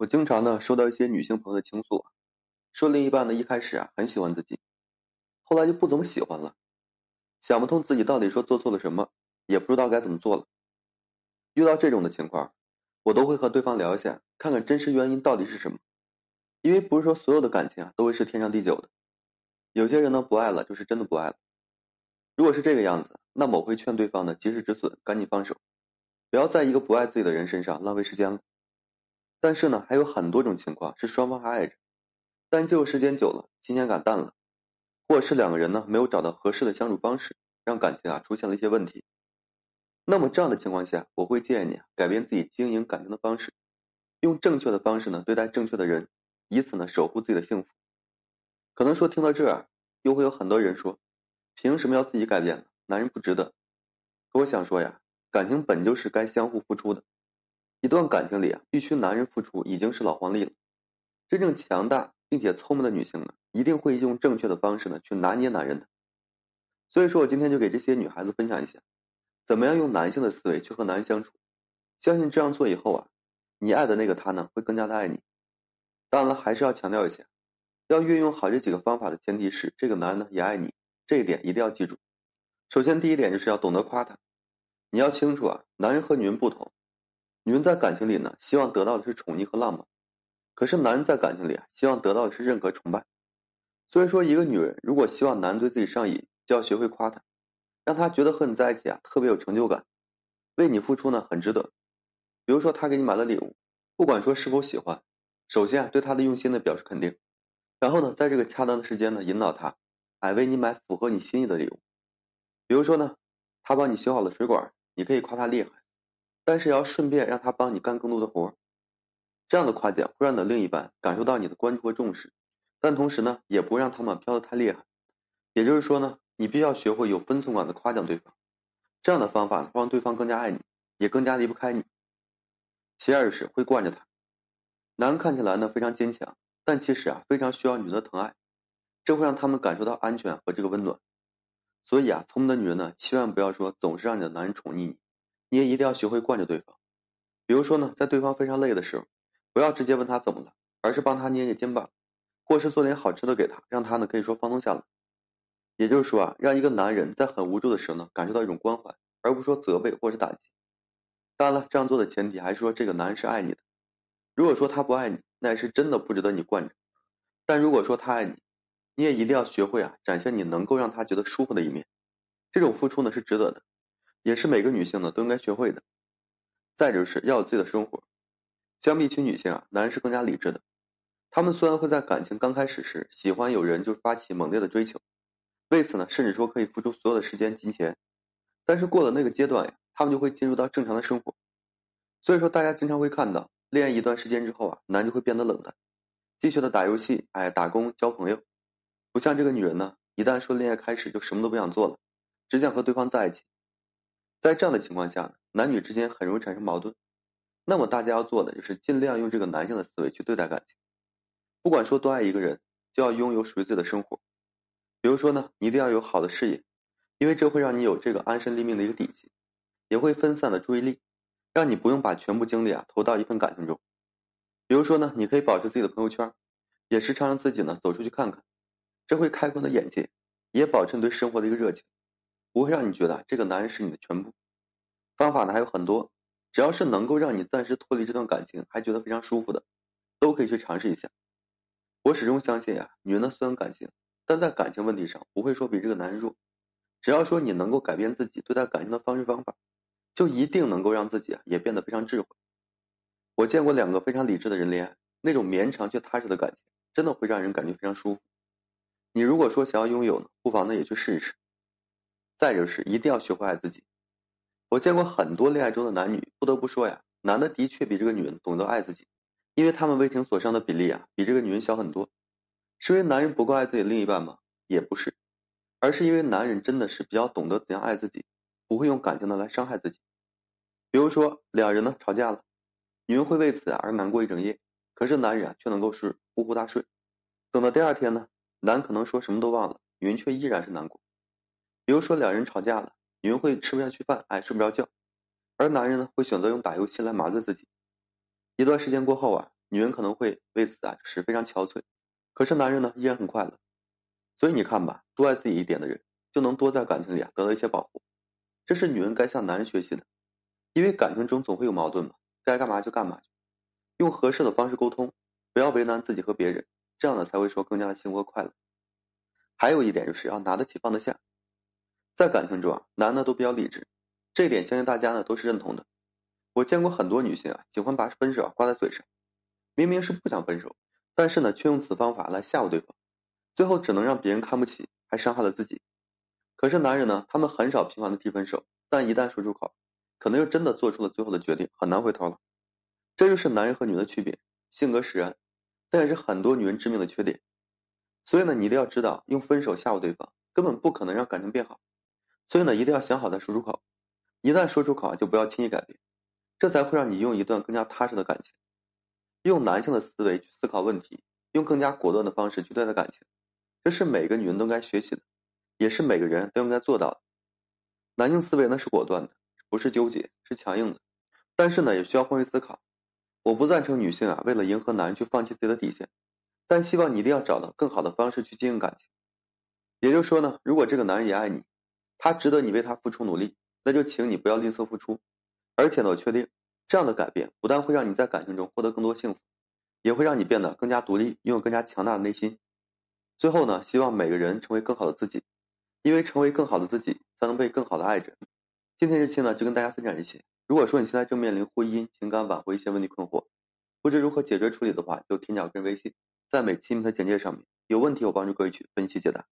我经常呢收到一些女性朋友的倾诉，说另一半呢一开始啊很喜欢自己，后来就不怎么喜欢了，想不通自己到底说做错了什么，也不知道该怎么做了。遇到这种的情况，我都会和对方聊一下，看看真实原因到底是什么。因为不是说所有的感情啊都会是天长地久的，有些人呢不爱了就是真的不爱了。如果是这个样子，那么我会劝对方呢及时止损，赶紧放手，不要在一个不爱自己的人身上浪费时间了。但是呢，还有很多种情况是双方还爱着，但就时间久了，新鲜感淡了，或者是两个人呢没有找到合适的相处方式，让感情啊出现了一些问题。那么这样的情况下，我会建议你改变自己经营感情的方式，用正确的方式呢对待正确的人，以此呢守护自己的幸福。可能说听到这儿，又会有很多人说，凭什么要自己改变呢？男人不值得。可我想说呀，感情本就是该相互付出的。一段感情里啊，必须男人付出已经是老黄历了。真正强大并且聪明的女性呢，一定会用正确的方式呢去拿捏男人的。所以说我今天就给这些女孩子分享一下，怎么样用男性的思维去和男人相处。相信这样做以后啊，你爱的那个他呢会更加的爱你。当然了，还是要强调一下，要运用好这几个方法的前提是这个男人呢也爱你，这一点一定要记住。首先第一点就是要懂得夸他，你要清楚啊，男人和女人不同。女人在感情里呢，希望得到的是宠溺和浪漫，可是男人在感情里啊，希望得到的是认可、崇拜。所以说，一个女人如果希望男人对自己上瘾，就要学会夸他，让他觉得和你在一起啊特别有成就感，为你付出呢很值得。比如说，他给你买了礼物，不管说是否喜欢，首先啊对他的用心呢表示肯定，然后呢在这个恰当的时间呢引导他，哎为你买符合你心意的礼物。比如说呢，他帮你修好了水管，你可以夸他厉害。但是也要顺便让他帮你干更多的活这样的夸奖会让你的另一半感受到你的关注和重视，但同时呢，也不会让他们飘得太厉害。也就是说呢，你必须要学会有分寸感的夸奖对方，这样的方法会让对方更加爱你，也更加离不开你。其二是会惯着他，男人看起来呢非常坚强，但其实啊非常需要女人的疼爱，这会让他们感受到安全和这个温暖。所以啊，聪明的女人呢，千万不要说总是让你的男人宠溺你。你也一定要学会惯着对方，比如说呢，在对方非常累的时候，不要直接问他怎么了，而是帮他捏捏肩膀，或是做点好吃的给他，让他呢可以说放松下来。也就是说啊，让一个男人在很无助的时候呢，感受到一种关怀，而不是说责备或者打击。当然了，这样做的前提还是说这个男人是爱你的。如果说他不爱你，那也是真的不值得你惯着。但如果说他爱你，你也一定要学会啊，展现你能够让他觉得舒服的一面。这种付出呢是值得的。也是每个女性呢都应该学会的。再就是要有自己的生活。相比起女性啊，男人是更加理智的。他们虽然会在感情刚开始时喜欢有人就发起猛烈的追求，为此呢甚至说可以付出所有的时间金钱，但是过了那个阶段呀，他们就会进入到正常的生活。所以说大家经常会看到，恋爱一段时间之后啊，男就会变得冷淡，继续的打游戏，哎，打工交朋友，不像这个女人呢，一旦说恋爱开始就什么都不想做了，只想和对方在一起。在这样的情况下呢，男女之间很容易产生矛盾。那么大家要做的就是尽量用这个男性的思维去对待感情。不管说多爱一个人，就要拥有属于自己的生活。比如说呢，你一定要有好的事业，因为这会让你有这个安身立命的一个底气，也会分散的注意力，让你不用把全部精力啊投到一份感情中。比如说呢，你可以保持自己的朋友圈，也时常让自己呢走出去看看，这会开阔的眼界，也保持你对生活的一个热情。不会让你觉得这个男人是你的全部。方法呢还有很多，只要是能够让你暂时脱离这段感情，还觉得非常舒服的，都可以去尝试一下。我始终相信呀，女人呢虽然感情，但在感情问题上不会说比这个男人弱。只要说你能够改变自己对待感情的方式方法，就一定能够让自己啊也变得非常智慧。我见过两个非常理智的人恋爱，那种绵长却踏实的感情，真的会让人感觉非常舒服。你如果说想要拥有呢，不妨呢也去试一试。再就是一定要学会爱自己。我见过很多恋爱中的男女，不得不说呀，男的的确比这个女人懂得爱自己，因为他们为情所伤的比例啊，比这个女人小很多。是因为男人不够爱自己另一半吗？也不是，而是因为男人真的是比较懂得怎样爱自己，不会用感情的来伤害自己。比如说两人呢吵架了，女人会为此而难过一整夜，可是男人啊却能够是呼呼大睡。等到第二天呢，男可能说什么都忘了，女人却依然是难过。比如说两人吵架了，女人会吃不下去饭，哎，睡不着觉，而男人呢会选择用打游戏来麻醉自己。一段时间过后啊，女人可能会为此啊是非常憔悴，可是男人呢依然很快乐。所以你看吧，多爱自己一点的人，就能多在感情里啊得到一些保护。这是女人该向男人学习的，因为感情中总会有矛盾嘛，该干嘛就干嘛，用合适的方式沟通，不要为难自己和别人，这样呢才会说更加的幸福和快乐。还有一点就是要拿得起放得下，在感情中啊，男的都比较理智，这一点相信大家呢都是认同的。我见过很多女性啊，喜欢把分手挂在嘴上，明明是不想分手，但是呢却用此方法来吓唬对方，最后只能让别人看不起，还伤害了自己。可是男人呢，他们很少频繁的提分手，但一旦说出口，可能就真的做出了最后的决定，很难回头了。这就是男人和女人的区别，性格使然，但也是很多女人致命的缺点。所以呢，你一定要知道，用分手吓唬对方，根本不可能让感情变好。所以呢，一定要想好再说出口。一旦说出口啊，就不要轻易改变，这才会让你用一段更加踏实的感情。用男性的思维去思考问题，用更加果断的方式去对待感情，这是每个女人都该学习的。也是每个人都应该做到的。男性思维呢是果断的，不是纠结，是强硬的。但是呢，也需要换位思考。我不赞成女性啊为了迎合男人去放弃自己的底线，但希望你一定要找到更好的方式去经营感情。也就是说呢，如果这个男人也爱你，他值得你为他付出努力，那就请你不要吝啬付出。而且呢，我确定这样的改变不但会让你在感情中获得更多幸福，也会让你变得更加独立，拥有更加强大的内心。最后呢，希望每个人成为更好的自己。因为成为更好的自己，才能被更好的爱着。今天这期呢，就跟大家分享这些。如果说你现在正面临婚姻、情感挽回一些问题困惑，不知如何解决处理的话，就添加我个人微信，在每期的简介上面，有问题我帮助各位去分析解答。